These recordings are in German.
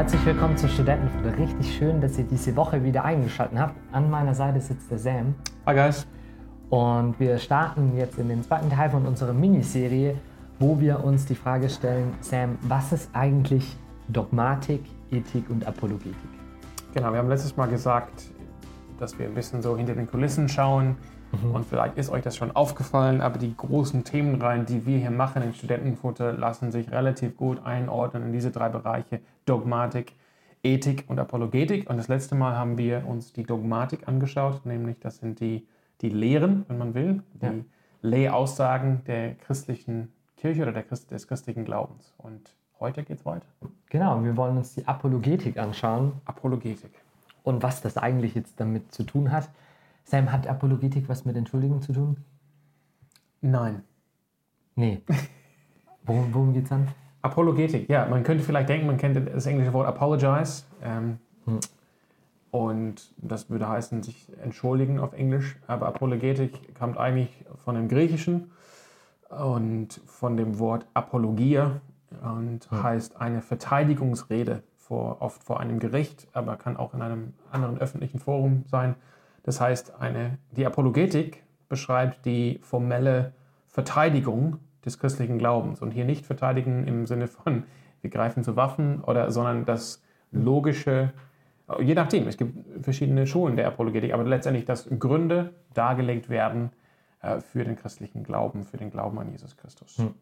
Herzlich willkommen zur Studentenfutter. Richtig schön, dass ihr diese Woche wieder eingeschaltet habt. An meiner Seite sitzt der Sam. Hi guys. Und wir starten jetzt in den zweiten Teil von unserer Miniserie, wo wir uns die Frage stellen, Sam, was ist eigentlich Dogmatik, Ethik und Apologetik? Genau, wir haben letztes Mal gesagt, dass wir ein bisschen so hinter den Kulissen schauen. Mhm. Und vielleicht ist euch das schon aufgefallen, aber die großen Themenreihen, die wir hier machen in Studentenfutter, lassen sich relativ gut einordnen in diese drei Bereiche Dogmatik, Ethik und Apologetik. Und das letzte Mal haben wir uns die Dogmatik angeschaut, nämlich das sind die, die Lehren, wenn man will, die ja. Lehraussagen der christlichen Kirche oder der Christ, des christlichen Glaubens. Und heute geht es weiter. Genau, wir wollen uns die Apologetik anschauen. Apologetik. Und was das eigentlich jetzt damit zu tun hat. Sam, hat Apologetik was mit Entschuldigung zu tun? Nein. Nee. Worum, worum geht es dann? Apologetik, ja. Man könnte vielleicht denken, man kennt das englische Wort apologize. Ähm, hm. Und das würde heißen, sich entschuldigen auf Englisch. Aber Apologetik kommt eigentlich von dem Griechischen und von dem Wort Apologia und hm. heißt eine Verteidigungsrede, vor, oft vor einem Gericht, aber kann auch in einem anderen öffentlichen Forum sein. Das heißt, eine, die Apologetik beschreibt die formelle Verteidigung des christlichen Glaubens und hier nicht verteidigen im Sinne von, wir greifen zu Waffen, oder, sondern das logische, je nachdem, es gibt verschiedene Schulen der Apologetik, aber letztendlich, dass Gründe dargelegt werden äh, für den christlichen Glauben, für den Glauben an Jesus Christus. Hm.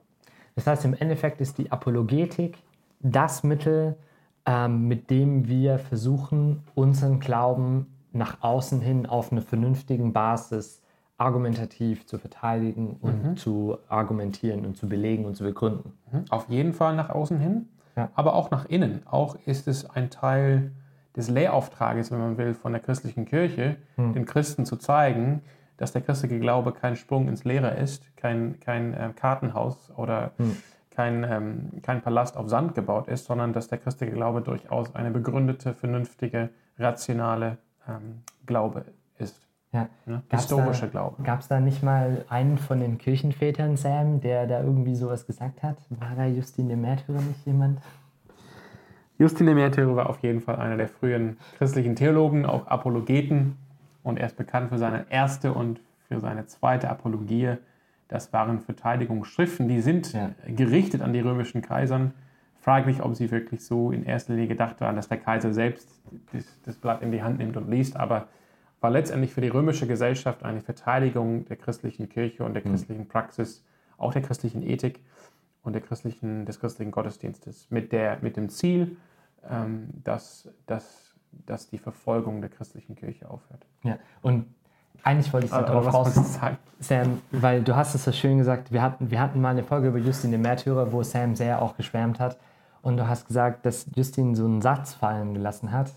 Das heißt, im Endeffekt ist die Apologetik das Mittel, ähm, mit dem wir versuchen, unseren Glauben nach außen hin auf einer vernünftigen Basis argumentativ zu verteidigen und mhm. zu argumentieren und zu belegen und zu begründen. Mhm. Auf jeden Fall nach außen hin, ja. aber auch nach innen. Auch ist es ein Teil des Lehrauftrages, wenn man will, von der christlichen Kirche, mhm. den Christen zu zeigen, dass der christliche Glaube kein Sprung ins Leere ist, kein, kein äh, Kartenhaus oder mhm. kein, ähm, kein Palast auf Sand gebaut ist, sondern dass der christliche Glaube durchaus eine begründete, vernünftige, rationale ähm, Glaube ist. Ja. Ne? Historischer da, Glaube. Gab es da nicht mal einen von den Kirchenvätern, Sam, der da irgendwie sowas gesagt hat? War da Justin der Märtyrer nicht jemand? Justin der Märtyrer war auf jeden Fall einer der frühen christlichen Theologen, auch Apologeten. Und er ist bekannt für seine erste und für seine zweite Apologie. Das waren Verteidigungsschriften, die sind ja. gerichtet an die römischen Kaisern fraglich, ob sie wirklich so in erster Linie gedacht waren, dass der Kaiser selbst das, Blatt in die Hand nimmt und liest, aber war letztendlich für die römische Gesellschaft eine Verteidigung der christlichen Kirche und der mhm. christlichen Praxis, auch der christlichen Ethik und der christlichen, des christlichen Gottesdienstes, mit, der, mit dem Ziel, ähm, dass, dass, dass die Verfolgung der christlichen Kirche aufhört. Ja, und eigentlich wollte ich so darauf raus, Sam, weil du hast es so schön gesagt, wir hatten, wir hatten mal eine Folge über Justin den Märtyrer, wo Sam sehr auch geschwärmt hat und du hast gesagt, dass Justin so einen Satz fallen gelassen hat,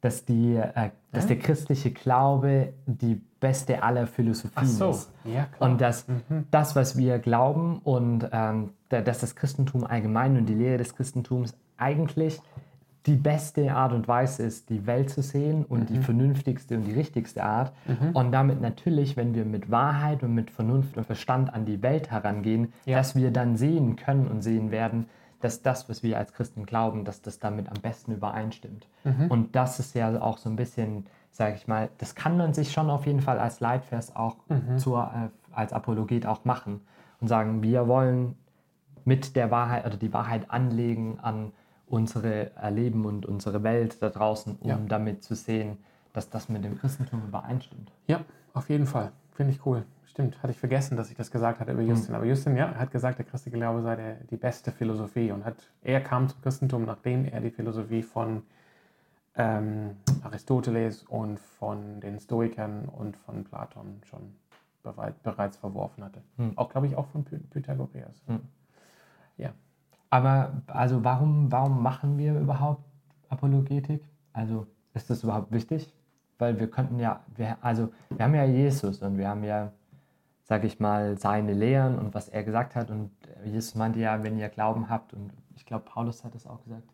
dass, die, äh, dass der christliche Glaube die beste aller Philosophien so. ist. Ja, und dass mhm. das, was wir glauben und ähm, dass das Christentum allgemein und die Lehre des Christentums eigentlich die beste Art und Weise ist, die Welt zu sehen und mhm. die vernünftigste und die richtigste Art. Mhm. Und damit natürlich, wenn wir mit Wahrheit und mit Vernunft und Verstand an die Welt herangehen, ja. dass wir dann sehen können und sehen werden, dass das, was wir als Christen glauben, dass das damit am besten übereinstimmt. Mhm. Und das ist ja auch so ein bisschen, sage ich mal, das kann man sich schon auf jeden Fall als Leitvers auch mhm. zur, äh, als Apologet auch machen und sagen, wir wollen mit der Wahrheit oder die Wahrheit anlegen an unsere Erleben und unsere Welt da draußen, um ja. damit zu sehen, dass das mit dem Christentum übereinstimmt. Ja, auf jeden Fall. Finde ich cool. Stimmt, hatte ich vergessen, dass ich das gesagt hatte über Justin. Hm. Aber Justin, ja, hat gesagt, der christliche Glaube sei der, die beste Philosophie. Und hat, er kam zum Christentum, nachdem er die Philosophie von ähm, Aristoteles und von den Stoikern und von Platon schon bereit, bereits verworfen hatte. Hm. Auch, glaube ich, auch von Py Pythagoras. Hm. Ja. Aber also warum, warum machen wir überhaupt Apologetik? Also ist das überhaupt wichtig? Weil wir könnten ja, wir, also wir haben ja Jesus und wir haben ja sage ich mal, seine Lehren und was er gesagt hat. Und Jesus meinte ja, wenn ihr Glauben habt, und ich glaube, Paulus hat es auch gesagt,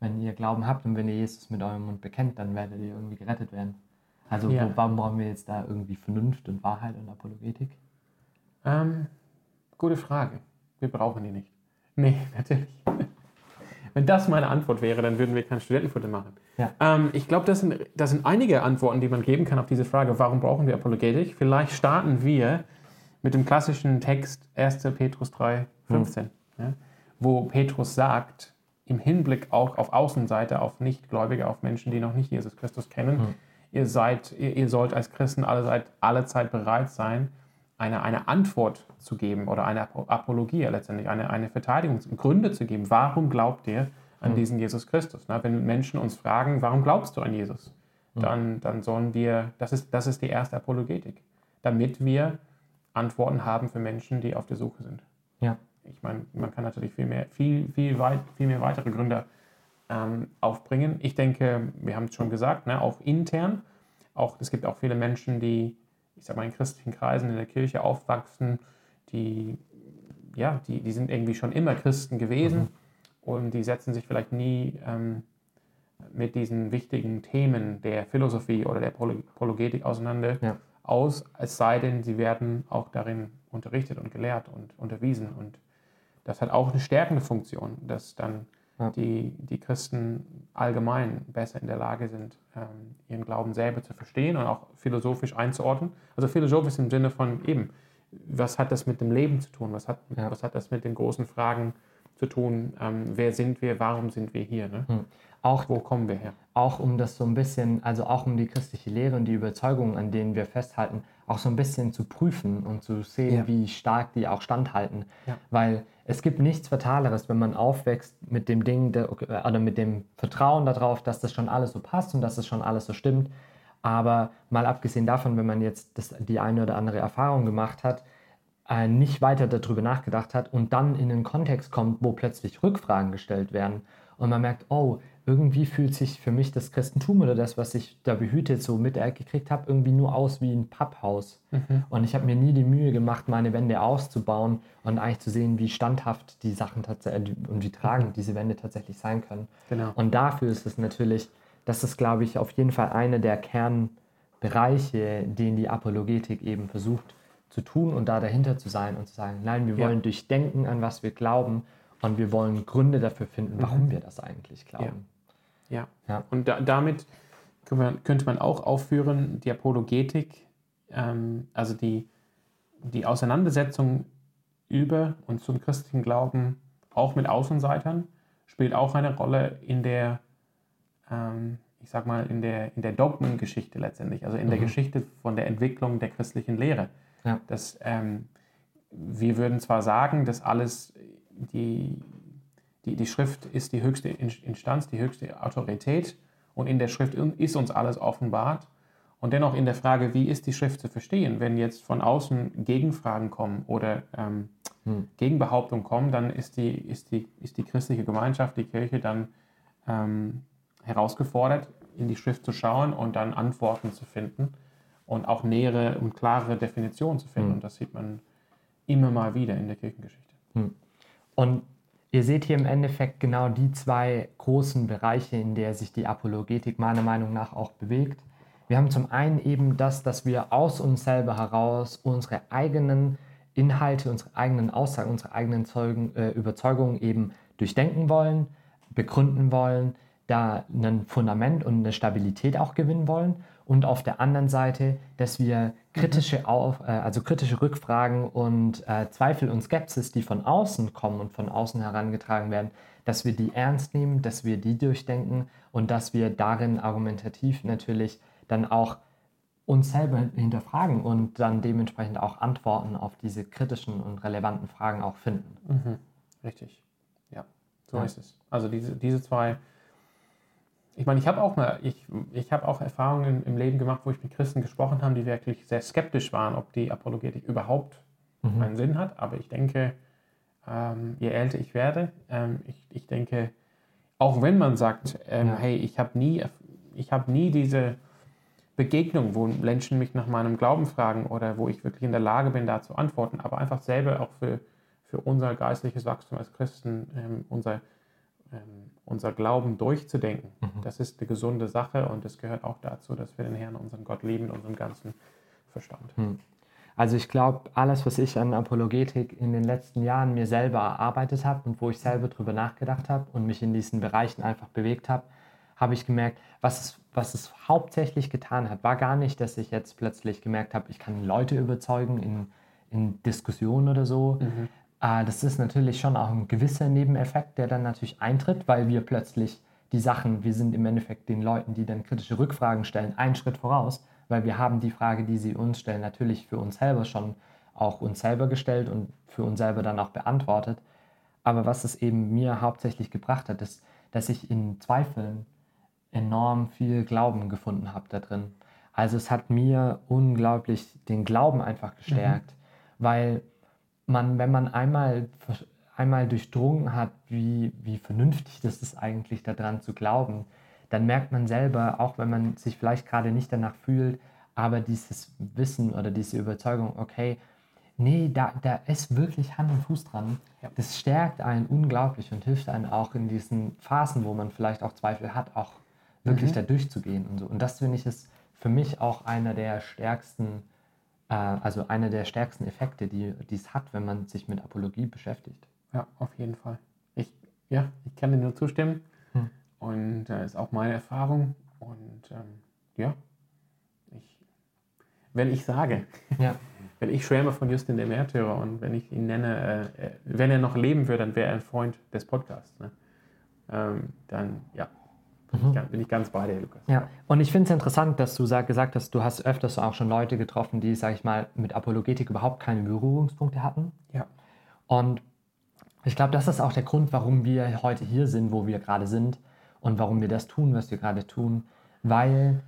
wenn ihr Glauben habt und wenn ihr Jesus mit eurem Mund bekennt, dann werdet ihr irgendwie gerettet werden. Also ja. wo, warum brauchen wir jetzt da irgendwie Vernunft und Wahrheit und Apologetik? Ähm, gute Frage. Wir brauchen die nicht. Nee, natürlich. Wenn das meine Antwort wäre, dann würden wir kein Studentenfutter machen. Ja. Ähm, ich glaube, das sind, das sind einige Antworten, die man geben kann auf diese Frage, warum brauchen wir Apologetik? Vielleicht starten wir mit dem klassischen Text 1. Petrus 3, 15, ja, wo Petrus sagt, im Hinblick auch auf Außenseite, auf Nichtgläubige, auf Menschen, die noch nicht Jesus Christus kennen, Mhm. ihr, seid, ihr, ihr sollt als Christen alle, seid, alle Zeit bereit sein, eine, eine Antwort zu geben oder eine Apo- Apologie letztendlich, eine, eine Verteidigung, Gründe zu geben. Warum glaubt ihr an diesen Jesus Christus? Na, wenn Menschen uns fragen, warum glaubst du an Jesus? Dann, dann sollen wir, das ist, das ist die erste Apologetik, damit wir Antworten haben für Menschen, die auf der Suche sind. Ja. Ich meine, man kann natürlich viel mehr, viel, viel, weit, viel mehr weitere Gründe ähm, aufbringen. Ich denke, wir haben es schon gesagt, ne, auch intern. Auch, es gibt auch viele Menschen, die, ich sag mal, in christlichen Kreisen in der Kirche aufwachsen, die, ja, die, die sind irgendwie schon immer Christen gewesen und die setzen sich vielleicht nie ähm, mit diesen wichtigen Themen der Philosophie oder der Polo- Apologetik auseinander Ja. aus, es sei denn, sie werden auch darin unterrichtet und gelehrt und unterwiesen. Und das hat auch eine stärkende Funktion, dass dann. Die, die Christen allgemein besser in der Lage sind, ähm, ihren Glauben selber zu verstehen und auch philosophisch einzuordnen. Also philosophisch im Sinne von eben, was hat das mit dem Leben zu tun? Was hat, Ja. was hat das mit den großen Fragen zu tun? Ähm, wer sind wir? Warum sind wir hier? Ne? Auch, Wo kommen wir her? auch um das so ein bisschen, also auch um die christliche Lehre und die Überzeugungen, an denen wir festhalten, auch so ein bisschen zu prüfen und zu sehen, Ja. wie stark die auch standhalten. Ja. Weil es gibt nichts Fataleres, wenn man aufwächst mit dem Ding der, oder mit dem Vertrauen darauf, dass das schon alles so passt und dass das schon alles so stimmt. Aber mal abgesehen davon, wenn man jetzt das, die eine oder andere Erfahrung gemacht hat, äh, nicht weiter darüber nachgedacht hat und dann in einen Kontext kommt, wo plötzlich Rückfragen gestellt werden und man merkt, oh, irgendwie fühlt sich für mich das Christentum oder das, was ich da behütet so mitgekriegt habe, irgendwie nur aus wie ein Papphaus. Und ich habe mir nie die Mühe gemacht, meine Wände auszubauen und eigentlich zu sehen, wie standhaft die Sachen tatsächlich und wie tragend diese Wände tatsächlich sein können. Genau. Und dafür ist es natürlich, das ist, glaube ich, auf jeden Fall einer der Kernbereiche, den die Apologetik eben versucht zu tun und da dahinter zu sein und zu sagen, nein, wir Ja. wollen durchdenken, an was wir glauben und wir wollen Gründe dafür finden, warum wir das eigentlich glauben. Ja. Ja. Und da, damit könnte man, auch aufführen, die Apologetik, ähm, also die, die Auseinandersetzung über und zum christlichen Glauben, auch mit Außenseitern, spielt auch eine Rolle in der, ähm, ich sag mal, in der, in der Dogmengeschichte letztendlich, also in der Geschichte von der Entwicklung der christlichen Lehre. Ja. Das, ähm, wir würden zwar sagen, dass alles die, die, die Schrift ist die höchste In- Instanz, die höchste Autorität und in der Schrift ist uns alles offenbart. Und dennoch in der Frage, wie ist die Schrift zu verstehen, wenn jetzt von außen Gegenfragen kommen oder ähm, Gegenbehauptungen kommen, dann ist die, ist, die, ist die christliche Gemeinschaft, die Kirche dann ähm, herausgefordert, in die Schrift zu schauen und dann Antworten zu finden und auch nähere und klarere Definitionen zu finden. Und das sieht man immer mal wieder in der Kirchengeschichte. Und ihr seht hier im Endeffekt genau die zwei großen Bereiche, in der sich die Apologetik meiner Meinung nach auch bewegt. Wir haben zum einen eben das, dass wir aus uns selber heraus unsere eigenen Inhalte, unsere eigenen Aussagen, unsere eigenen Zeugen, äh, Überzeugungen eben durchdenken wollen, begründen wollen, da ein Fundament und eine Stabilität auch gewinnen wollen. Und auf der anderen Seite, dass wir kritische, auf, äh, also kritische Rückfragen und äh, Zweifel und Skepsis, die von außen kommen und von außen herangetragen werden, dass wir die ernst nehmen, dass wir die durchdenken und dass wir darin argumentativ natürlich dann auch uns selber hinterfragen und dann dementsprechend auch Antworten auf diese kritischen und relevanten Fragen auch finden. Richtig. Ja, so Ja. ist es. Also diese, diese zwei. Ich meine, ich habe auch mal, ich, ich habe auch Erfahrungen im Leben gemacht, wo ich mit Christen gesprochen habe, die wirklich sehr skeptisch waren, ob die Apologetik überhaupt einen Sinn hat. Aber ich denke, ähm, je älter ich werde, ähm, ich, ich denke, auch wenn man sagt, ähm, Ja. hey, ich habe nie, ich habe nie diese Begegnung, wo Menschen mich nach meinem Glauben fragen oder wo ich wirklich in der Lage bin, da zu antworten, aber einfach selber auch für, für unser geistliches Wachstum als Christen, ähm, unser, ähm, unser Glauben durchzudenken. Das ist eine gesunde Sache und es gehört auch dazu, dass wir den Herrn, unseren Gott lieben, unseren ganzen Verstand. Also ich glaube, alles, was ich an Apologetik in den letzten Jahren mir selber erarbeitet habe und wo ich selber drüber nachgedacht habe und mich in diesen Bereichen einfach bewegt habe, habe ich gemerkt, was es, was es hauptsächlich getan hat, war gar nicht, dass ich jetzt plötzlich gemerkt habe, ich kann Leute überzeugen in, in Diskussionen oder so. Mhm. Äh, das ist natürlich schon auch ein gewisser Nebeneffekt, der dann natürlich eintritt, weil wir plötzlich die Sachen, wir sind im Endeffekt den Leuten, die dann kritische Rückfragen stellen, einen Schritt voraus weil wir haben die Frage, die sie uns stellen, natürlich für uns selber schon auch uns selber gestellt und für uns selber dann auch beantwortet. Aber was es eben mir hauptsächlich gebracht hat, ist, dass ich in Zweifeln enorm viel Glauben gefunden habe da drin. Also es hat mir unglaublich den Glauben einfach gestärkt, mhm. weil man, wenn man einmal, einmal durchdrungen hat, wie, wie vernünftig das ist eigentlich daran zu glauben, dann merkt man selber, auch wenn man sich vielleicht gerade nicht danach fühlt, aber dieses Wissen oder diese Überzeugung, okay, nee, da, da ist wirklich Hand und Fuß dran. Ja. Das stärkt einen unglaublich und hilft einem auch in diesen Phasen, wo man vielleicht auch Zweifel hat, auch wirklich mhm. da durchzugehen und so. Und das finde ich ist für mich auch einer der stärksten, äh, also einer der stärksten Effekte, die es hat, wenn man sich mit Apologie beschäftigt. Ja, auf jeden Fall. Ich, ja, ich kann dir nur zustimmen. Und das äh, ist auch meine Erfahrung. Und ähm, ja, ich, wenn ich sage, ja. wenn ich schwärme von Justin der Märtyrer und wenn ich ihn nenne, äh, wenn er noch leben würde, dann wäre er ein Freund des Podcasts. Ne? Ähm, dann ja, mhm. bin, ich, ganz bei dir, Lukas. Ja, und ich finde es interessant, dass du sag, gesagt hast, du hast öfters auch schon Leute getroffen, die, sag ich mal, mit Apologetik überhaupt keine Berührungspunkte hatten. Ja. Und ich glaube, das ist auch der Grund, warum wir heute hier sind, wo wir gerade sind und warum wir das tun, was wir gerade tun, weil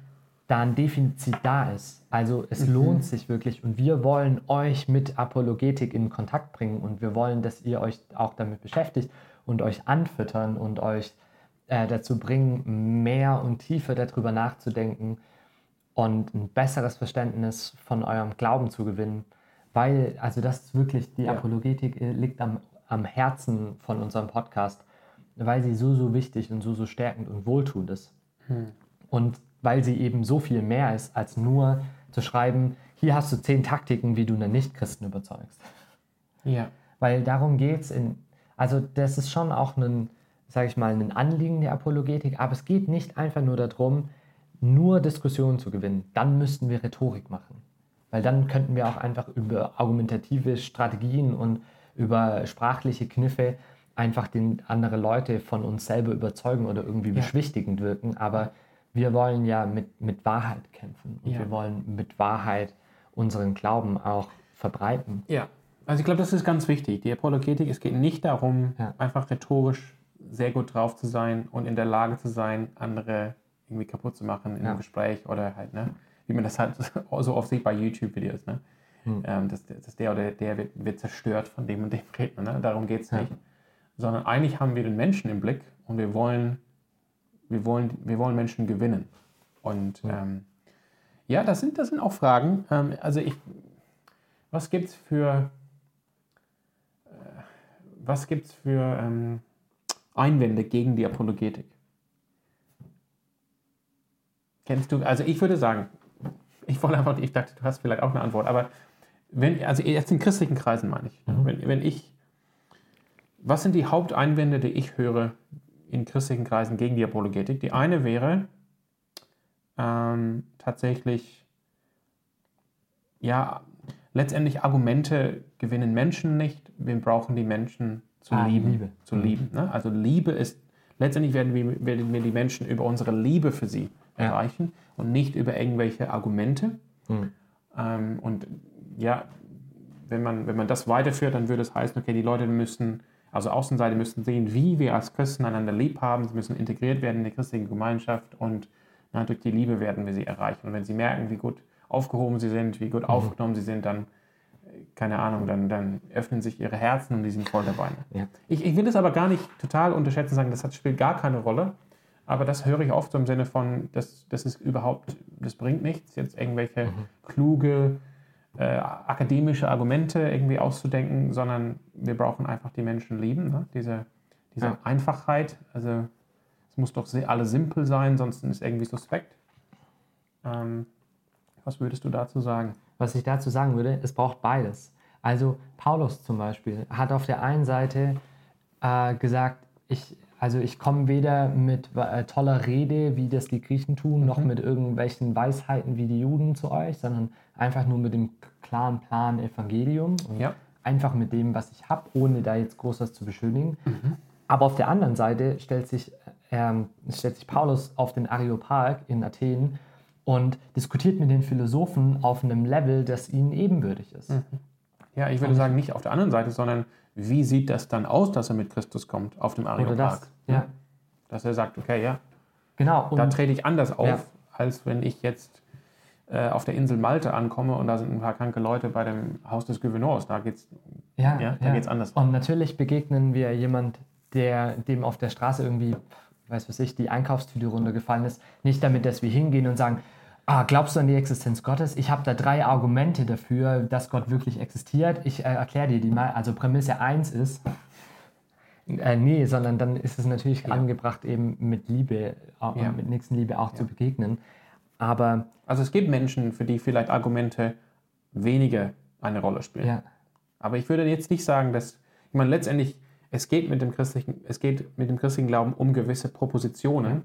da ein Defizit da ist. Also es mhm. lohnt sich wirklich und wir wollen euch mit Apologetik in Kontakt bringen und wir wollen, dass ihr euch auch damit beschäftigt und euch anfüttern und euch äh, dazu bringen, mehr und tiefer darüber nachzudenken und ein besseres Verständnis von eurem Glauben zu gewinnen. Weil, also das ist wirklich, die ja. Apologetik äh, liegt am, am Herzen von unserem Podcast weil sie so, so wichtig und so, so stärkend und wohltuend ist. Hm. Und weil sie eben so viel mehr ist, als nur zu schreiben, hier hast du zehn Taktiken, wie du einen Nichtchristen überzeugst. Ja. Weil darum geht es in, also das ist schon auch ein, sage ich mal, ein Anliegen der Apologetik, aber es geht nicht einfach nur darum, nur Diskussionen zu gewinnen. Dann müssten wir Rhetorik machen. Weil dann könnten wir auch einfach über argumentative Strategien und über sprachliche Kniffe einfach den andere Leute von uns selber überzeugen oder irgendwie ja. beschwichtigend wirken, aber wir wollen ja mit, mit Wahrheit kämpfen und ja. wir wollen mit Wahrheit unseren Glauben auch verbreiten. Ja, also ich glaube, das ist ganz wichtig. Die Apologetik, es geht nicht darum, ja. einfach rhetorisch sehr gut drauf zu sein und in der Lage zu sein, andere irgendwie kaputt zu machen in einem Gespräch oder halt, ne? wie man das halt so oft sieht bei YouTube-Videos. Ne? Hm. Ähm, dass, dass, der oder der wird, wird, zerstört von dem und dem Redner. Ne? Darum geht es nicht sondern eigentlich haben wir den Menschen im Blick und wir wollen, wir wollen, wir wollen Menschen gewinnen. Und ja, ähm, ja das, sind, das sind auch Fragen. Ähm, also ich, was gibt es für, äh, was gibt's für ähm, Einwände gegen die Apologetik? Kennst du, also ich würde sagen, ich wollte einfach, ich dachte, du hast vielleicht auch eine Antwort, aber wenn, also jetzt in christlichen Kreisen meine ich, mhm. wenn, wenn ich was sind die Haupteinwände, die ich höre in christlichen Kreisen gegen die Apologetik? Die eine wäre ähm, tatsächlich, ja, letztendlich Argumente gewinnen Menschen nicht. Wir brauchen die Menschen zu ah, lieben. Liebe. Zu lieben ne? Also Liebe ist, letztendlich werden wir, werden wir die Menschen über unsere Liebe für sie ja. erreichen und nicht über irgendwelche Argumente. Hm. Ähm, und ja, wenn man, wenn man das weiterführt, dann würde es heißen, okay, die Leute müssen also Außenseite müssen sehen, wie wir als Christen einander lieb haben. Sie müssen integriert werden in die christliche Gemeinschaft und na, durch die Liebe werden wir sie erreichen. Und wenn sie merken, wie gut aufgehoben sie sind, wie gut mhm. aufgenommen sie sind, dann, keine Ahnung, dann, dann öffnen sich ihre Herzen und die sind voll dabei. Ja. Ich, ich will das aber gar nicht total unterschätzen, sagen, das hat, spielt gar keine Rolle. Aber das höre ich oft so im Sinne von, das, das ist überhaupt, das bringt nichts, jetzt irgendwelche mhm. kluge, äh, akademische Argumente irgendwie auszudenken, sondern wir brauchen einfach die Menschen lieben. Ne? Diese, diese ja. Einfachheit, also es muss doch alles simpel sein, sonst ist es irgendwie suspekt. Ähm, was würdest du dazu sagen? Was ich dazu sagen würde, es braucht beides. Also Paulus zum Beispiel hat auf der einen Seite äh, gesagt, ich, also ich komme weder mit äh, toller Rede, wie das die Griechen tun, mhm. noch mit irgendwelchen Weisheiten wie die Juden zu euch, sondern einfach nur mit dem klaren Plan Evangelium und ja. einfach mit dem, was ich habe, ohne da jetzt groß was zu beschönigen. Mhm. Aber auf der anderen Seite stellt sich, ähm, stellt sich Paulus auf den Areopag in Athen und diskutiert mit den Philosophen auf einem Level, das ihnen ebenbürtig ist. Mhm. Ja, ich würde sagen, nicht auf der anderen Seite, sondern wie sieht das dann aus, dass er mit Christus kommt auf dem Areopag? Oder das, ja. Dass er sagt, okay, ja, genau, da trete ich anders auf, ja. als wenn ich jetzt äh, auf der Insel Malte ankomme und da sind ein paar kranke Leute bei dem Haus des Gouverneurs. Da geht es ja, ja, ja. anders. Und natürlich begegnen wir jemand, der dem auf der Straße irgendwie, weiß was ich, die Einkaufstüte runtergefallen ist. Nicht damit, dass wir hingehen und sagen, ah, glaubst du an die Existenz Gottes? Ich habe da drei Argumente dafür, dass Gott wirklich existiert. Ich äh, erkläre dir die mal. Also Prämisse 1 ist, äh, nee, sondern dann ist es natürlich ja. angebracht, eben mit Liebe, äh, ja. mit Nächstenliebe auch ja. zu begegnen. Aber also es gibt Menschen, für die vielleicht Argumente weniger eine Rolle spielen. Aber ich würde jetzt nicht sagen, dass, ich meine, letztendlich, es geht mit dem christlichen, es geht mit dem christlichen Glauben um gewisse Propositionen,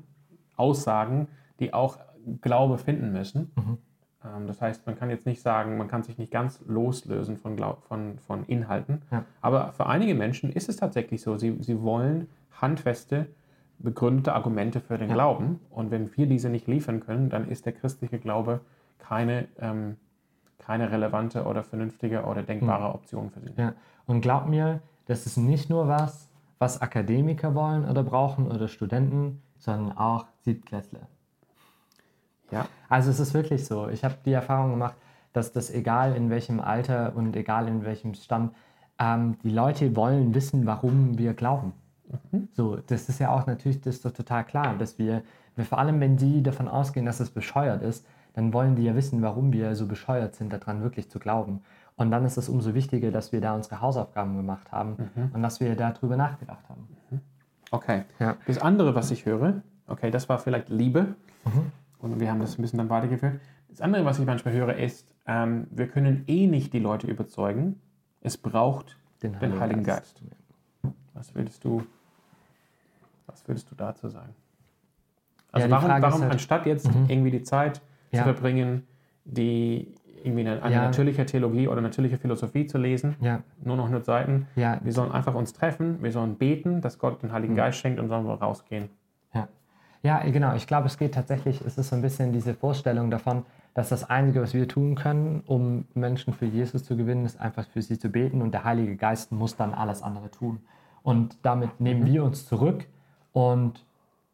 Aussagen, die auch Glaube finden müssen. Mhm. Ähm, das heißt, man kann jetzt nicht sagen, man kann sich nicht ganz loslösen von, Glaub, von, von Inhalten. Ja. Aber für einige Menschen ist es tatsächlich so, sie, sie wollen handfeste, begründete Argumente für den ja. Glauben. Und wenn wir diese nicht liefern können, dann ist der christliche Glaube keine, ähm, keine relevante oder vernünftige oder denkbare mhm. Option für sie. Ja. Und glaub mir, das ist nicht nur was, was Akademiker wollen oder brauchen oder Studenten, sondern auch Siebtklässler. Ja. Also es ist wirklich so. Ich habe die Erfahrung gemacht, dass das egal in welchem Alter und egal in welchem Stand, ähm, die Leute wollen wissen, warum wir glauben. Mhm. So, das ist ja auch natürlich, das ist total klar, dass wir, wir, vor allem wenn die davon ausgehen, dass es bescheuert ist, dann wollen die ja wissen, warum wir so bescheuert sind, daran wirklich zu glauben. Und dann ist es umso wichtiger, dass wir da unsere Hausaufgaben gemacht haben mhm. und dass wir darüber nachgedacht haben. Mhm. Okay. Ja. Das andere, was ich höre, okay, das war vielleicht Liebe. Mhm. Und wir haben das ein bisschen dann weitergeführt. Das andere, was ich manchmal höre, ist, ähm, wir können eh nicht die Leute überzeugen. Es braucht den Heiligen, den Heiligen Geist. Geist. Was würdest du, was würdest du dazu sagen? Also ja, warum, warum halt, anstatt jetzt mhm. irgendwie die Zeit ja. zu verbringen, die irgendwie eine, eine ja. natürliche Theologie oder natürliche Philosophie zu lesen, ja. nur noch 100 Seiten. Ja. Wir sollen einfach uns treffen, wir sollen beten, dass Gott den Heiligen mhm. Geist schenkt und sollen wir rausgehen. Ja, genau. Ich glaube, es geht tatsächlich, es ist so ein bisschen diese Vorstellung davon, dass das Einzige, was wir tun können, um Menschen für Jesus zu gewinnen, ist einfach für sie zu beten und der Heilige Geist muss dann alles andere tun. Und damit nehmen mhm. wir uns zurück und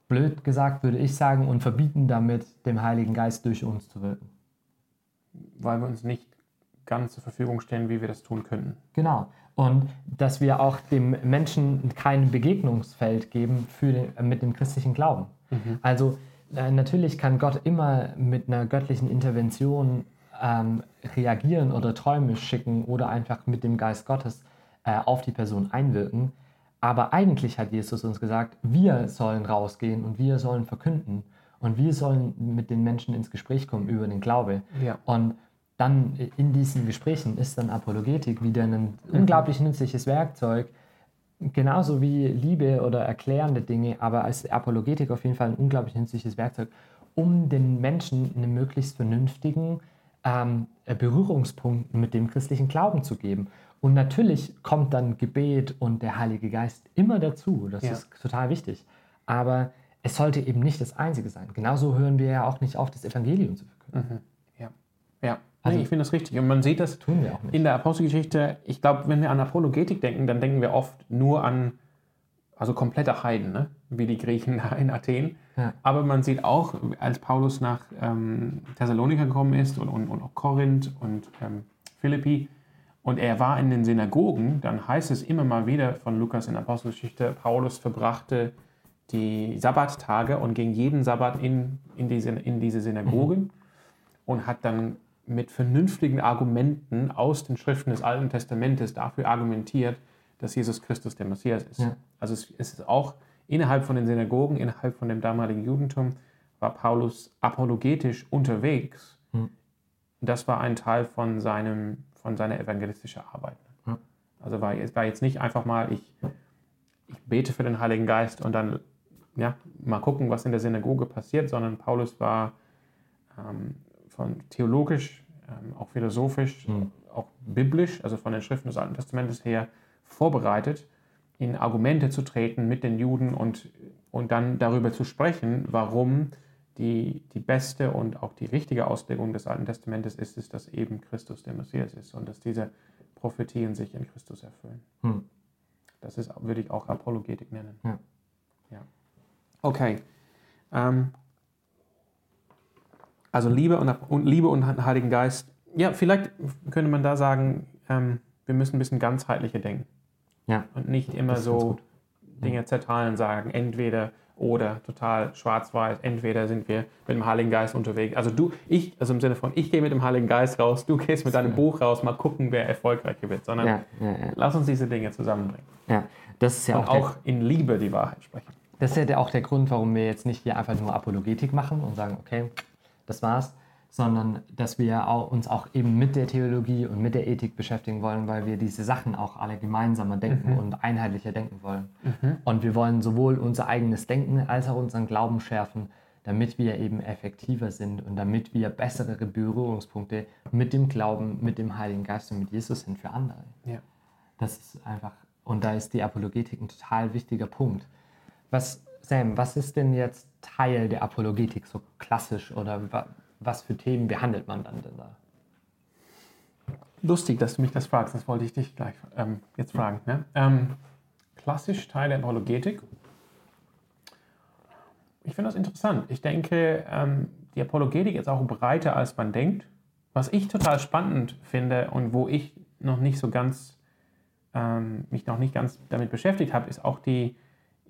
blöd gesagt würde ich sagen und verbieten damit dem Heiligen Geist durch uns zu wirken. Weil wir uns nicht ganz zur Verfügung stellen, wie wir das tun könnten. Genau. Und dass wir auch dem Menschen kein Begegnungsfeld geben für den, mit dem christlichen Glauben. Mhm. Also äh, natürlich kann Gott immer mit einer göttlichen Intervention ähm, reagieren oder Träume schicken oder einfach mit dem Geist Gottes äh, auf die Person einwirken. Aber eigentlich hat Jesus uns gesagt, wir sollen rausgehen und wir sollen verkünden und wir sollen mit den Menschen ins Gespräch kommen über den Glaube. Ja. Und dann in diesen Gesprächen ist dann Apologetik wieder ein mhm. unglaublich nützliches Werkzeug, genauso wie Liebe oder erklärende Dinge, aber als Apologetik auf jeden Fall ein unglaublich nützliches Werkzeug, um den Menschen einen möglichst vernünftigen ähm, Berührungspunkt mit dem christlichen Glauben zu geben. Und natürlich kommt dann Gebet und der Heilige Geist immer dazu. Das ja. ist total wichtig. Aber es sollte eben nicht das Einzige sein. Genauso hören wir ja auch nicht auf, das Evangelium zu verkünden. Mhm. Ja. Ja. Also, nee, ich finde das richtig. Und man sieht das in der Apostelgeschichte. Ich glaube, wenn wir an Apologetik denken, dann denken wir oft nur an also komplette Heiden, ne? wie die Griechen in Athen. Ja. Aber man sieht auch, als Paulus nach ähm, Thessalonika gekommen ist und, und, und auch Korinth und ähm, Philippi und er war in den Synagogen, dann heißt es immer mal wieder von Lukas in der Apostelgeschichte, Paulus verbrachte die Sabbattage und ging jeden Sabbat in, in, diese, in diese Synagogen mhm. und hat dann mit vernünftigen Argumenten aus den Schriften des Alten Testamentes dafür argumentiert, dass Jesus Christus der Messias ist. Ja. Also es, ist auch innerhalb von den Synagogen, innerhalb von dem damaligen Judentum, war Paulus apologetisch unterwegs, hm. das war ein Teil von, seinem, von seiner evangelistischen Arbeit. Ja. Also war, es war jetzt nicht einfach mal, ich, ich bete für den Heiligen Geist und dann ja, mal gucken, was in der Synagoge passiert, sondern Paulus war ähm, von theologisch, ähm, auch philosophisch, mhm. auch biblisch, also von den Schriften des Alten Testamentes her vorbereitet, in Argumente zu treten mit den Juden und, und dann darüber zu sprechen, warum die, die beste und auch die richtige Auslegung des Alten Testamentes ist, ist, dass eben Christus der Messias ist und dass diese Prophetien sich in Christus erfüllen. Hm. Das ist, würde ich auch Apologetik nennen. Ja. ja. Okay. Ähm, also Liebe und, und, Liebe und Heiligen Geist. Ja, vielleicht könnte man da sagen, ähm, wir müssen ein bisschen ganzheitlicher denken. Ja. Und nicht immer so Dinge zerteilen sagen, entweder oder total schwarz-weiß. Entweder sind wir mit dem Heiligen Geist unterwegs. Also du, ich, also im Sinne von, ich gehe mit dem Heiligen Geist raus, du gehst mit deinem ja. Buch raus, mal gucken, wer erfolgreicher wird. Sondern ja, ja, lass uns diese Dinge zusammenbringen. Ja, das ist ja und auch, auch in Liebe die Wahrheit sprechen. Das ist ja auch der Grund, warum wir jetzt nicht hier einfach nur Apologetik machen und sagen, okay, das war's, sondern dass wir auch, uns auch eben mit der Theologie und mit der Ethik beschäftigen wollen, weil wir diese Sachen auch alle gemeinsamer denken mhm. und einheitlicher denken wollen. Mhm. Und wir wollen sowohl unser eigenes Denken als auch unseren Glauben schärfen, damit wir eben effektiver sind und damit wir bessere Berührungspunkte mit dem Glauben, mit dem Heiligen Geist und mit Jesus sind für andere. Ja. Das ist einfach, und da ist die Apologetik ein total wichtiger Punkt. Was, Sam, was ist denn jetzt Teil der Apologetik so klassisch oder was für Themen behandelt man dann denn da? Lustig, dass du mich das fragst. Das wollte ich dich gleich ähm, jetzt fragen. Ne? Ähm, klassisch Teil der Apologetik. Ich finde das interessant. Ich denke, ähm, die Apologetik ist auch breiter, als man denkt. Was ich total spannend finde und wo ich noch nicht so ganz, ähm, mich noch nicht ganz damit beschäftigt habe, ist auch die,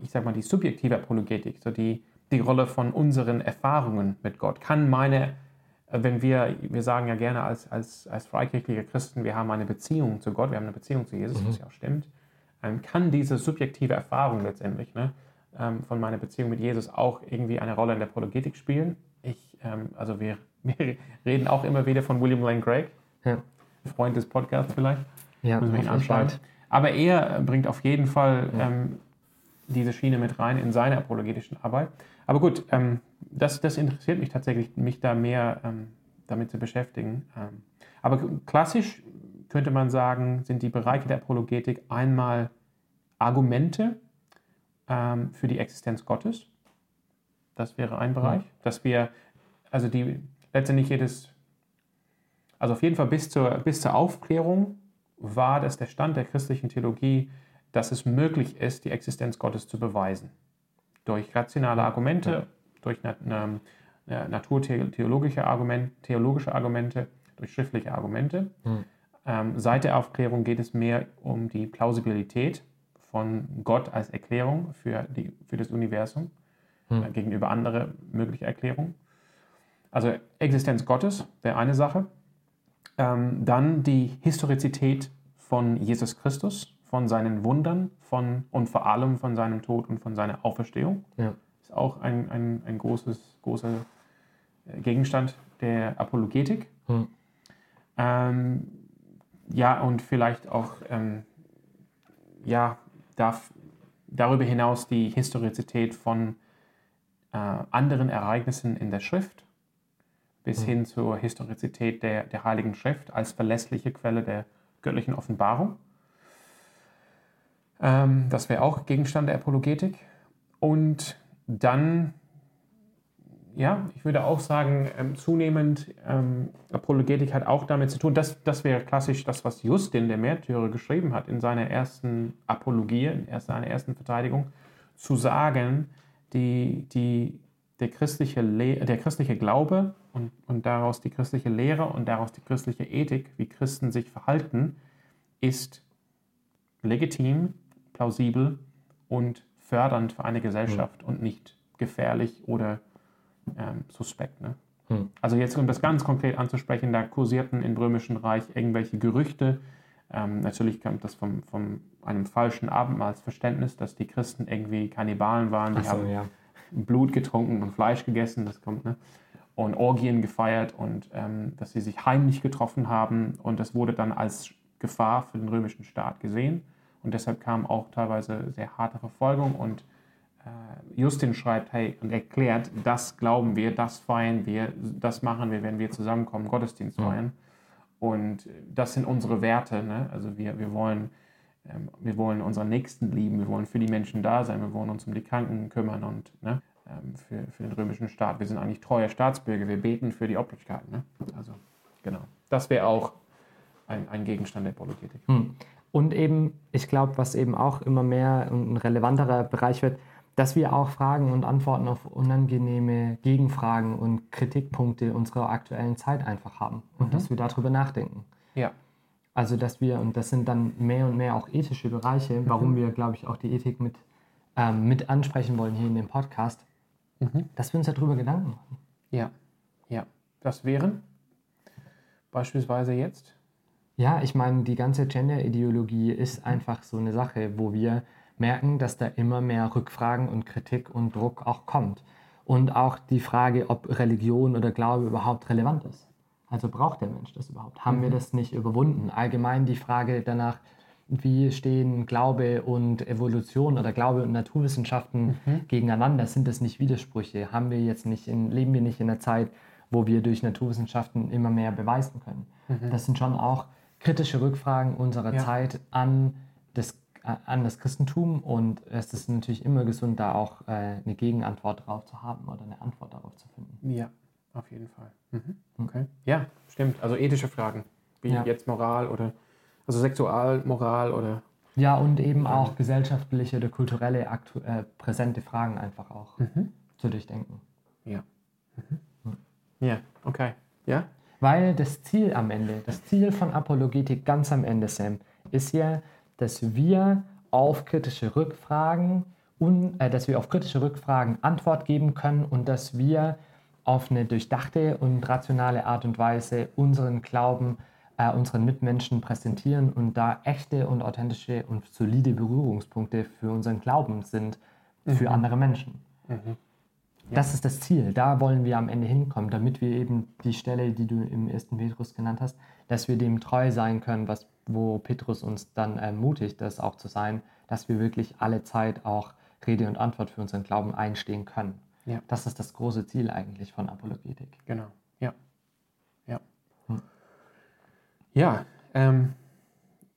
ich sag mal, die subjektive Apologetik, so die, die Rolle von unseren Erfahrungen mit Gott. Kann meine wenn wir, wir sagen ja gerne als, als, als freikirchliche Christen, wir haben eine Beziehung zu Gott, wir haben eine Beziehung zu Jesus, mhm. was ja auch stimmt, ähm, kann diese subjektive Erfahrung letztendlich ne, ähm, von meiner Beziehung mit Jesus auch irgendwie eine Rolle in der Apologetik spielen. Ich, ähm, also wir, wir reden auch immer wieder von William Lane Craig, ja. Freund des Podcasts vielleicht, ja, müssen wir ihn anschauen. Aber er bringt auf jeden Fall ja. ähm, diese Schiene mit rein in seine apologetischen Arbeit. Aber gut, ähm, das, das interessiert mich tatsächlich, mich da mehr ähm, damit zu beschäftigen. Ähm, aber klassisch könnte man sagen, sind die Bereiche der Apologetik einmal Argumente ähm, für die Existenz Gottes. Das wäre ein Bereich, ja. dass wir, also die letztendlich jedes, also auf jeden Fall bis zur, bis zur Aufklärung war das der Stand der christlichen Theologie, dass es möglich ist, die Existenz Gottes zu beweisen durch rationale Argumente, ja. durch eine, eine naturtheologische Argument, theologische Argumente, durch schriftliche Argumente. Mhm. Ähm, seit der Aufklärung geht es mehr um die Plausibilität von Gott als Erklärung für, die, für das Universum mhm. äh, gegenüber andere mögliche Erklärungen. Also Existenz Gottes wäre eine Sache. Ähm, dann die Historizität von Jesus Christus, von seinen Wundern von, und vor allem von seinem Tod und von seiner Auferstehung. Ja. Ist auch ein, ein, ein großes, großer äh, Gegenstand der Apologetik. Hm. Ähm, ja, und vielleicht auch ähm, ja, darf darüber hinaus die Historizität von äh, anderen Ereignissen in der Schrift bis hm. hin zur Historizität der, der Heiligen Schrift als verlässliche Quelle der göttlichen Offenbarung. Ähm, das wäre auch Gegenstand der Apologetik. Und dann, ja, ich würde auch sagen, ähm, zunehmend ähm, Apologetik hat auch damit zu tun, das, das wäre klassisch das, was Justin, der Märtyrer, geschrieben hat in seiner ersten Apologie, in seiner ersten Verteidigung, zu sagen, die, die, der, christliche der christliche Glaube und, und daraus die christliche Lehre und daraus die christliche Ethik, wie Christen sich verhalten, ist legitim, plausibel und fördernd für eine Gesellschaft mhm. und nicht gefährlich oder ähm, suspekt. Ne? Mhm. Also jetzt, um das ganz konkret anzusprechen, da kursierten im Römischen Reich irgendwelche Gerüchte. Ähm, natürlich kommt das von vom einem falschen Abendmahlsverständnis, dass die Christen irgendwie Kannibalen waren, die so, haben ja. Blut getrunken und Fleisch gegessen, das kommt. Ne? und Orgien gefeiert und ähm, dass sie sich heimlich getroffen haben und das wurde dann als Gefahr für den römischen Staat gesehen und deshalb kam auch teilweise sehr harte Verfolgung und äh, Justin schreibt, hey, und erklärt, das glauben wir, das feiern wir, das machen wir, wenn wir zusammenkommen, Gottesdienst feiern. Und das sind unsere Werte. Ne? Also wir, wir, wollen, ähm, wir wollen unseren Nächsten lieben, wir wollen für die Menschen da sein, wir wollen uns um die Kranken kümmern und ne? ähm, für, für den römischen Staat. Wir sind eigentlich treue Staatsbürger, wir beten für die Obrigkeit. Ne? Also genau, das wäre auch ein, ein Gegenstand der Apologetik. Hm. Und eben, ich glaube, was eben auch immer mehr ein relevanterer Bereich wird, dass wir auch Fragen und Antworten auf unangenehme Gegenfragen und Kritikpunkte unserer aktuellen Zeit einfach haben und mhm. dass wir darüber nachdenken. Ja. Also, dass wir, und das sind dann mehr und mehr auch ethische Bereiche, warum mhm. wir, glaube ich, auch die Ethik mit, ähm, mit ansprechen wollen hier in dem Podcast, mhm. dass wir uns darüber Gedanken machen. Ja, ja. Das wären beispielsweise jetzt? Ja, ich meine, die ganze Gender-Ideologie ist einfach so eine Sache, wo wir merken, dass da immer mehr Rückfragen und Kritik und Druck auch kommt. Und auch die Frage, ob Religion oder Glaube überhaupt relevant ist. Also braucht der Mensch das überhaupt? Haben mhm. wir das nicht überwunden? Allgemein die Frage danach, wie stehen Glaube und Evolution oder Glaube und Naturwissenschaften mhm. gegeneinander? Sind das nicht Widersprüche? Haben wir jetzt nicht in, leben wir nicht in einer Zeit, wo wir durch Naturwissenschaften immer mehr beweisen können? Mhm. Das sind schon auch kritische Rückfragen unserer ja. Zeit an das an das Christentum und es ist natürlich immer gesund, da auch äh, eine Gegenantwort drauf zu haben oder eine Antwort darauf zu finden. Ja, auf jeden Fall. Mhm. Okay. Ja, stimmt. Also ethische Fragen, wie ja. jetzt Moral oder also Sexualmoral oder. Ja, und eben auch gesellschaftliche oder kulturelle äh, präsente Fragen einfach auch mhm. zu durchdenken. Ja. Mhm. Ja, okay. Ja? Weil das Ziel am Ende, das Ziel von Apologetik ganz am Ende, Sam, ist ja, dass wir auf kritische Rückfragen und äh, dass wir auf kritische Rückfragen Antwort geben können und dass wir auf eine durchdachte und rationale Art und Weise unseren Glauben äh, unseren Mitmenschen präsentieren und da echte und authentische und solide Berührungspunkte für unseren Glauben sind für mhm. andere Menschen. Mhm. Ja. Das ist das Ziel. Da wollen wir am Ende hinkommen, damit wir eben die Stelle, die du im ersten Petrus genannt hast, dass wir dem treu sein können, was wo Petrus uns dann ermutigt, das auch zu sein, dass wir wirklich alle Zeit auch Rede und Antwort für unseren Glauben einstehen können. Ja. Das ist das große Ziel eigentlich von Apologetik. Genau, ja. Ja, hm. ja ähm,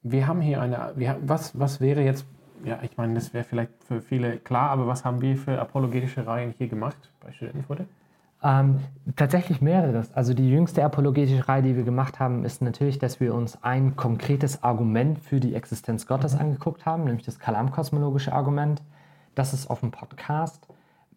wir haben hier eine, wir, was, was wäre jetzt, ja, ich meine, das wäre vielleicht für viele klar, aber was haben wir für apologetische Reihen hier gemacht bei Studentenfutter? Ähm, tatsächlich mehreres. Also die jüngste apologetische Reihe, die wir gemacht haben, ist natürlich, dass wir uns ein konkretes Argument für die Existenz Gottes mhm. angeguckt haben, nämlich das Kalam-kosmologische Argument. Das ist auf dem Podcast.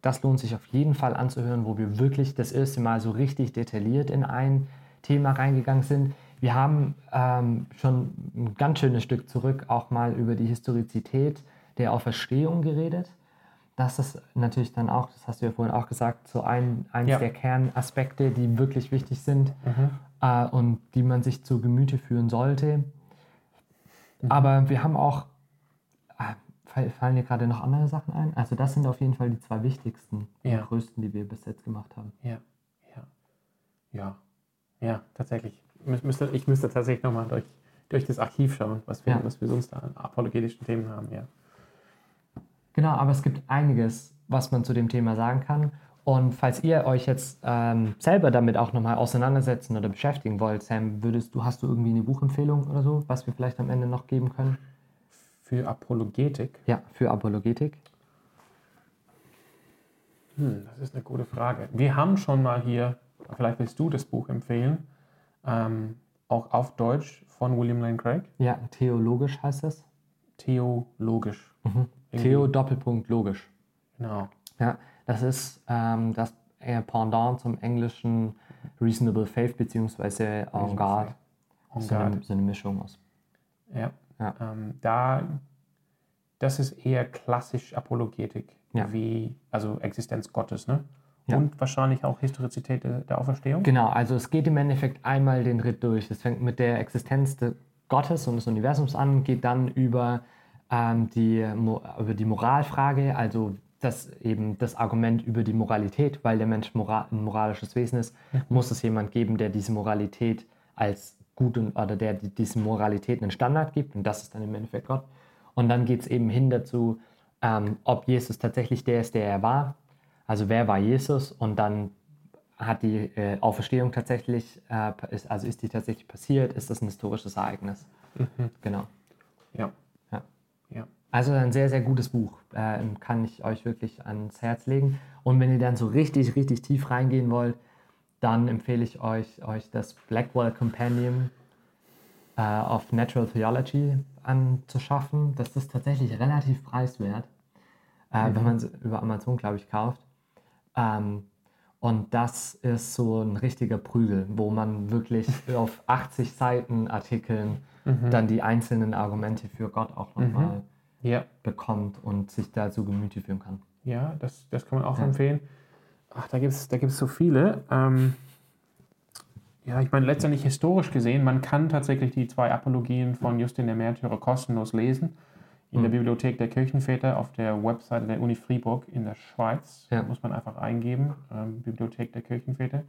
Das lohnt sich auf jeden Fall anzuhören, wo wir wirklich das erste Mal so richtig detailliert in ein Thema reingegangen sind. Wir haben ähm, schon ein ganz schönes Stück zurück auch mal über die Historizität der Auferstehung geredet das ist natürlich dann auch, das hast du ja vorhin auch gesagt, so ein, eins ja. der Kernaspekte, die wirklich wichtig sind mhm. äh, und die man sich zu Gemüte führen sollte. Mhm. Aber wir haben auch, äh, fallen dir gerade noch andere Sachen ein? Also das sind auf jeden Fall die zwei wichtigsten ja. und größten, die wir bis jetzt gemacht haben. Ja, ja, ja, ja, tatsächlich. Ich müsste, ich müsste tatsächlich nochmal durch, durch das Archiv schauen, was wir, ja. was wir sonst da an apologetischen Themen haben, ja. Genau, aber es gibt einiges, was man zu dem Thema sagen kann. Und falls ihr euch jetzt ähm, selber damit auch nochmal auseinandersetzen oder beschäftigen wollt, Sam, würdest du, hast du irgendwie eine Buchempfehlung oder so, was wir vielleicht am Ende noch geben können? Für Apologetik? Ja, für Apologetik. Hm, das ist eine gute Frage. Wir haben schon mal hier, vielleicht willst du das Buch empfehlen, ähm, auch auf Deutsch von William Lane Craig. Ja, theologisch heißt es. Theologisch. Mhm. Theo Doppelpunkt logisch. Genau. Ja, das ist ähm, das Pendant zum englischen Reasonable Faith bzw. En Garde. So eine, so eine Mischung aus. Ja. ja. Ähm, da, das ist eher klassisch Apologetik, ja. wie, also Existenz Gottes, ne? Ja. Und wahrscheinlich auch Historizität der Auferstehung. Genau, also es geht im Endeffekt einmal den Ritt durch. Es fängt mit der Existenz Gottes und des Universums an, geht dann über ähm, die, über die Moralfrage, also das eben das Argument über die Moralität, weil der Mensch moral, ein moralisches Wesen ist, mhm. muss es jemand geben, der diese Moralität als gut und, oder der diese Moralität einen Standard gibt und das ist dann im Endeffekt Gott. Und dann geht es eben hin dazu, ähm, ob Jesus tatsächlich der ist, der er war. Also wer war Jesus und dann hat die äh, Auferstehung tatsächlich, äh, ist, also ist die tatsächlich passiert, ist das ein historisches Ereignis. Mhm. Genau. Ja. ja. ja. Also ein sehr, sehr gutes Buch. Äh, kann ich euch wirklich ans Herz legen. Und wenn ihr dann so richtig, richtig tief reingehen wollt, dann empfehle ich euch, euch das Blackwell Compendium äh, of Natural Theology anzuschaffen. Das ist tatsächlich relativ preiswert, äh, mhm. wenn man es über Amazon, glaube ich, kauft. Ähm, und das ist so ein richtiger Prügel, wo man wirklich auf 80 Seiten Artikeln mhm. dann die einzelnen Argumente für Gott auch nochmal mhm. ja. bekommt und sich da zu Gemüte führen kann. Ja, das, das kann man auch ja. empfehlen. Ach, da gibt es da gibt's so viele. Ähm, ja, ich meine, letztendlich historisch gesehen, man kann tatsächlich die zwei Apologien von Justin der Märtyrer kostenlos lesen in mhm. der Bibliothek der Kirchenväter auf der Webseite der Uni Fribourg in der Schweiz. Ja. Muss man einfach eingeben, ähm, Bibliothek der Kirchenväter.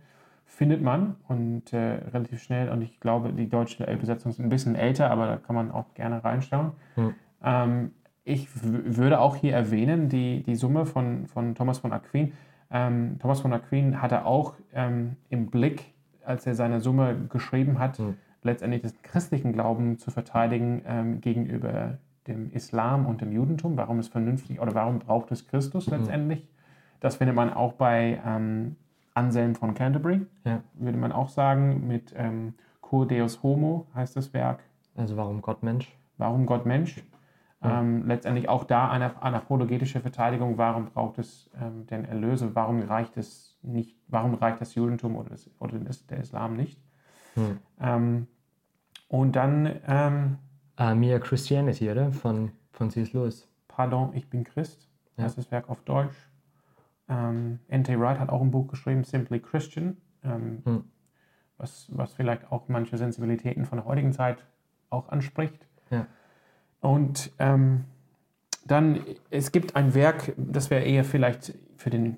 Findet man und äh, relativ schnell. Und ich glaube, die deutsche Übersetzung ist ein bisschen älter, aber da kann man auch gerne reinschauen. Mhm. Ähm, ich würde auch hier erwähnen, die, die Summe von, von Thomas von Aquin. Ähm, Thomas von Aquin hatte auch ähm, im Blick, als er seine Summe geschrieben hat, mhm. letztendlich den christlichen Glauben zu verteidigen ähm, gegenüber dem Islam und dem Judentum. Warum ist vernünftig oder warum braucht es Christus mhm. letztendlich? Das findet man auch bei ähm, Anselm von Canterbury, ja. würde man auch sagen, mit ähm, Cur Deus Homo heißt das Werk. Also warum Gott Mensch? Warum Gott Mensch? Ja. Ähm, letztendlich auch da eine, eine apologetische Verteidigung, warum braucht es ähm, den Erlöser, warum reicht es nicht, warum reicht das Judentum oder, das, oder der Islam nicht? Hm. Ähm, und dann ähm, Uh, Mere Christianity, oder? Von, von C.S. Lewis. Pardon, ich bin Christ. Ja. Das ist das Werk auf Deutsch. Ähm, N.T. Wright hat auch ein Buch geschrieben, Simply Christian, ähm, hm. was, was vielleicht auch manche Sensibilitäten von der heutigen Zeit auch anspricht. Ja. Und ähm, dann, es gibt ein Werk, das wäre eher vielleicht für den,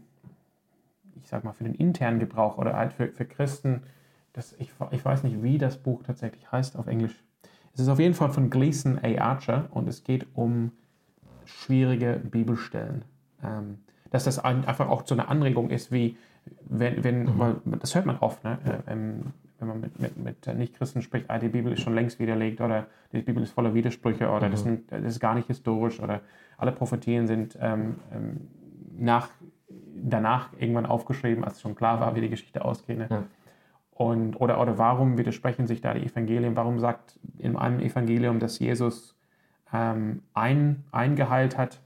ich sag mal, für den internen Gebrauch oder halt für, für Christen. Das, ich, ich weiß nicht, wie das Buch tatsächlich heißt auf Englisch. Es ist auf jeden Fall von Gleason A. Archer und es geht um schwierige Bibelstellen. Ähm, dass das einfach auch so eine Anregung ist, wie, wenn, wenn mhm. weil das hört man oft, ne? Äh, ähm, wenn man mit, mit, mit Nicht-Christen spricht, ah, die Bibel ist schon längst widerlegt oder die Bibel ist voller Widersprüche oder mhm. das, sind, das, ist gar nicht historisch oder alle Prophetien sind ähm, ähm, nach, danach irgendwann aufgeschrieben, als schon klar war, wie die Geschichte ausgeht. Ne? Ja. Und, oder, oder warum widersprechen sich da die Evangelien? Warum sagt in einem Evangelium, dass Jesus ähm, ein, eingeheilt hat,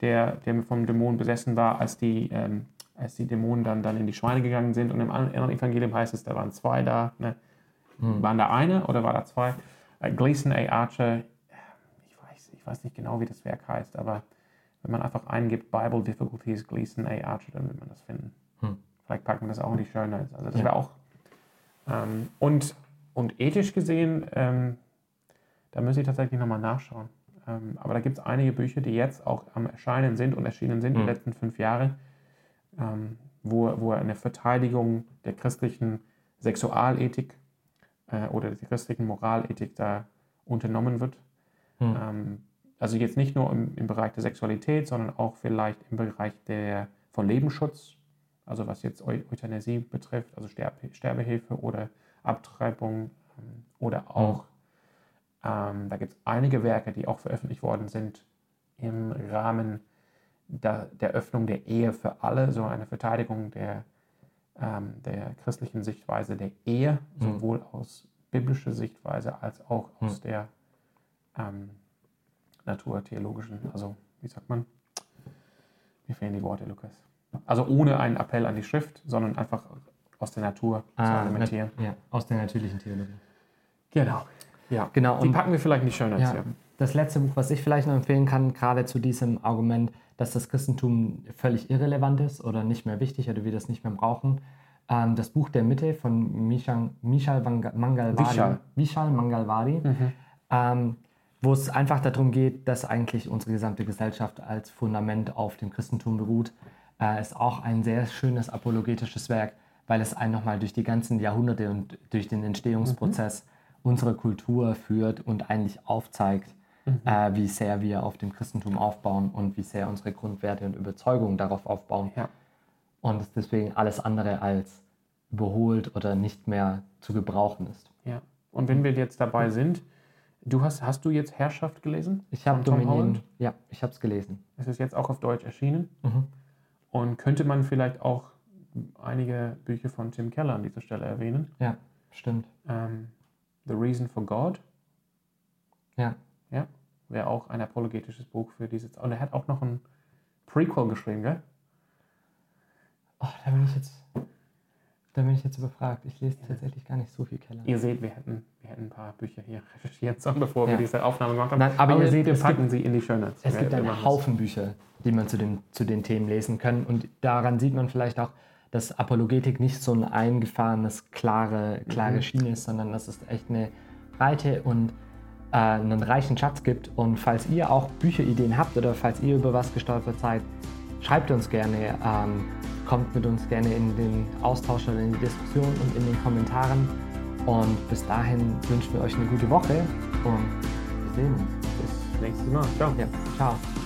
der, der vom Dämon besessen war, als die, ähm, als die Dämonen dann, dann in die Schweine gegangen sind? Und im anderen Evangelium heißt es, da waren zwei da. Ne? Hm. Waren da eine oder war da zwei? Äh, Gleason A. Archer, ich weiß, ich weiß nicht genau, wie das Werk heißt, aber wenn man einfach eingibt, Bible Difficulties Gleason A. Archer, dann wird man das finden. Hm. Vielleicht packt man das auch in die Show Notes. Also das wäre auch ähm, und, und ethisch gesehen, ähm, da müsste ich tatsächlich nochmal nachschauen. Ähm, aber da gibt es einige Bücher, die jetzt auch am Erscheinen sind und erschienen sind mhm. die letzten fünf Jahre, ähm, wo, wo eine Verteidigung der christlichen Sexualethik äh, oder der christlichen Moralethik da unternommen wird. Mhm. also jetzt nicht nur im, im Bereich der Sexualität, sondern auch vielleicht im Bereich der, von Lebensschutz also was jetzt Euthanasie betrifft, also Sterbe, Sterbehilfe oder Abtreibung ähm, oder auch, ähm, da gibt es einige Werke, die auch veröffentlicht worden sind im Rahmen der, der Öffnung der Ehe für alle, so eine Verteidigung der, ähm, der christlichen Sichtweise der Ehe, mhm. sowohl aus biblischer Sichtweise als auch aus mhm. der ähm, naturtheologischen, also wie sagt man? Mir fehlen die Worte, Lukas. Also ohne einen Appell an die Schrift, sondern einfach aus der Natur ah, zu argumentieren. Ja, aus der natürlichen Theologie. Genau. Ja, genau. Die packen wir vielleicht nicht schön ja, Das letzte Buch, was ich vielleicht noch empfehlen kann, gerade zu diesem Argument, dass das Christentum völlig irrelevant ist oder nicht mehr wichtig oder wir das nicht mehr brauchen. Ähm, das Buch der Mitte von Mishal, Mishal Mangalwadi. Vishal, Vishal Mangalwadi. Mhm. Ähm, wo es einfach darum geht, dass eigentlich unsere gesamte Gesellschaft als Fundament auf dem Christentum beruht. Äh, ist auch ein sehr schönes apologetisches Werk, weil es einen nochmal durch die ganzen Jahrhunderte und durch den Entstehungsprozess mhm. unserer Kultur führt und eigentlich aufzeigt, mhm. äh, wie sehr wir auf dem Christentum aufbauen und wie sehr unsere Grundwerte und Überzeugungen darauf aufbauen. Ja. Und es deswegen alles andere als überholt oder nicht mehr zu gebrauchen ist. Ja. Und wenn wir jetzt dabei sind, du hast, hast du jetzt Herrschaft gelesen? Ich habe Dominion. Ja, ich habe es gelesen. Es ist jetzt auch auf Deutsch erschienen. Mhm. Und könnte man vielleicht auch einige Bücher von Tim Keller an dieser Stelle erwähnen? Ja, stimmt. Ähm, The Reason for God. Ja. Ja, wäre auch ein apologetisches Buch für dieses. Und er hat auch noch ein Prequel geschrieben, gell? Oh, da bin ich jetzt, da bin ich jetzt überfragt. Ich lese tatsächlich gar nicht so viel Keller. Ihr seht, wir hätten, wir hätten ein paar Bücher hier recherchiert, bevor ja. wir diese Aufnahme gemacht haben. Nein, aber, aber ihr seht, wir packen gibt, sie in die Shownotes. Es gibt einen Haufen Bücher, die man zu den, zu den Themen lesen kann. Und daran sieht man vielleicht auch, dass Apologetik nicht so ein eingefahrenes, klare, klare mhm. Schiene ist, sondern dass es echt eine breite und äh, einen reichen Schatz gibt. Und falls ihr auch Bücherideen habt oder falls ihr über was gestolpert seid, schreibt uns gerne, ähm, kommt mit uns gerne in den Austausch oder in die Diskussion und in den Kommentaren. Und bis dahin wünschen wir euch eine gute Woche und wir sehen uns. Bis nächstes Mal. Ciao. Ja, ciao.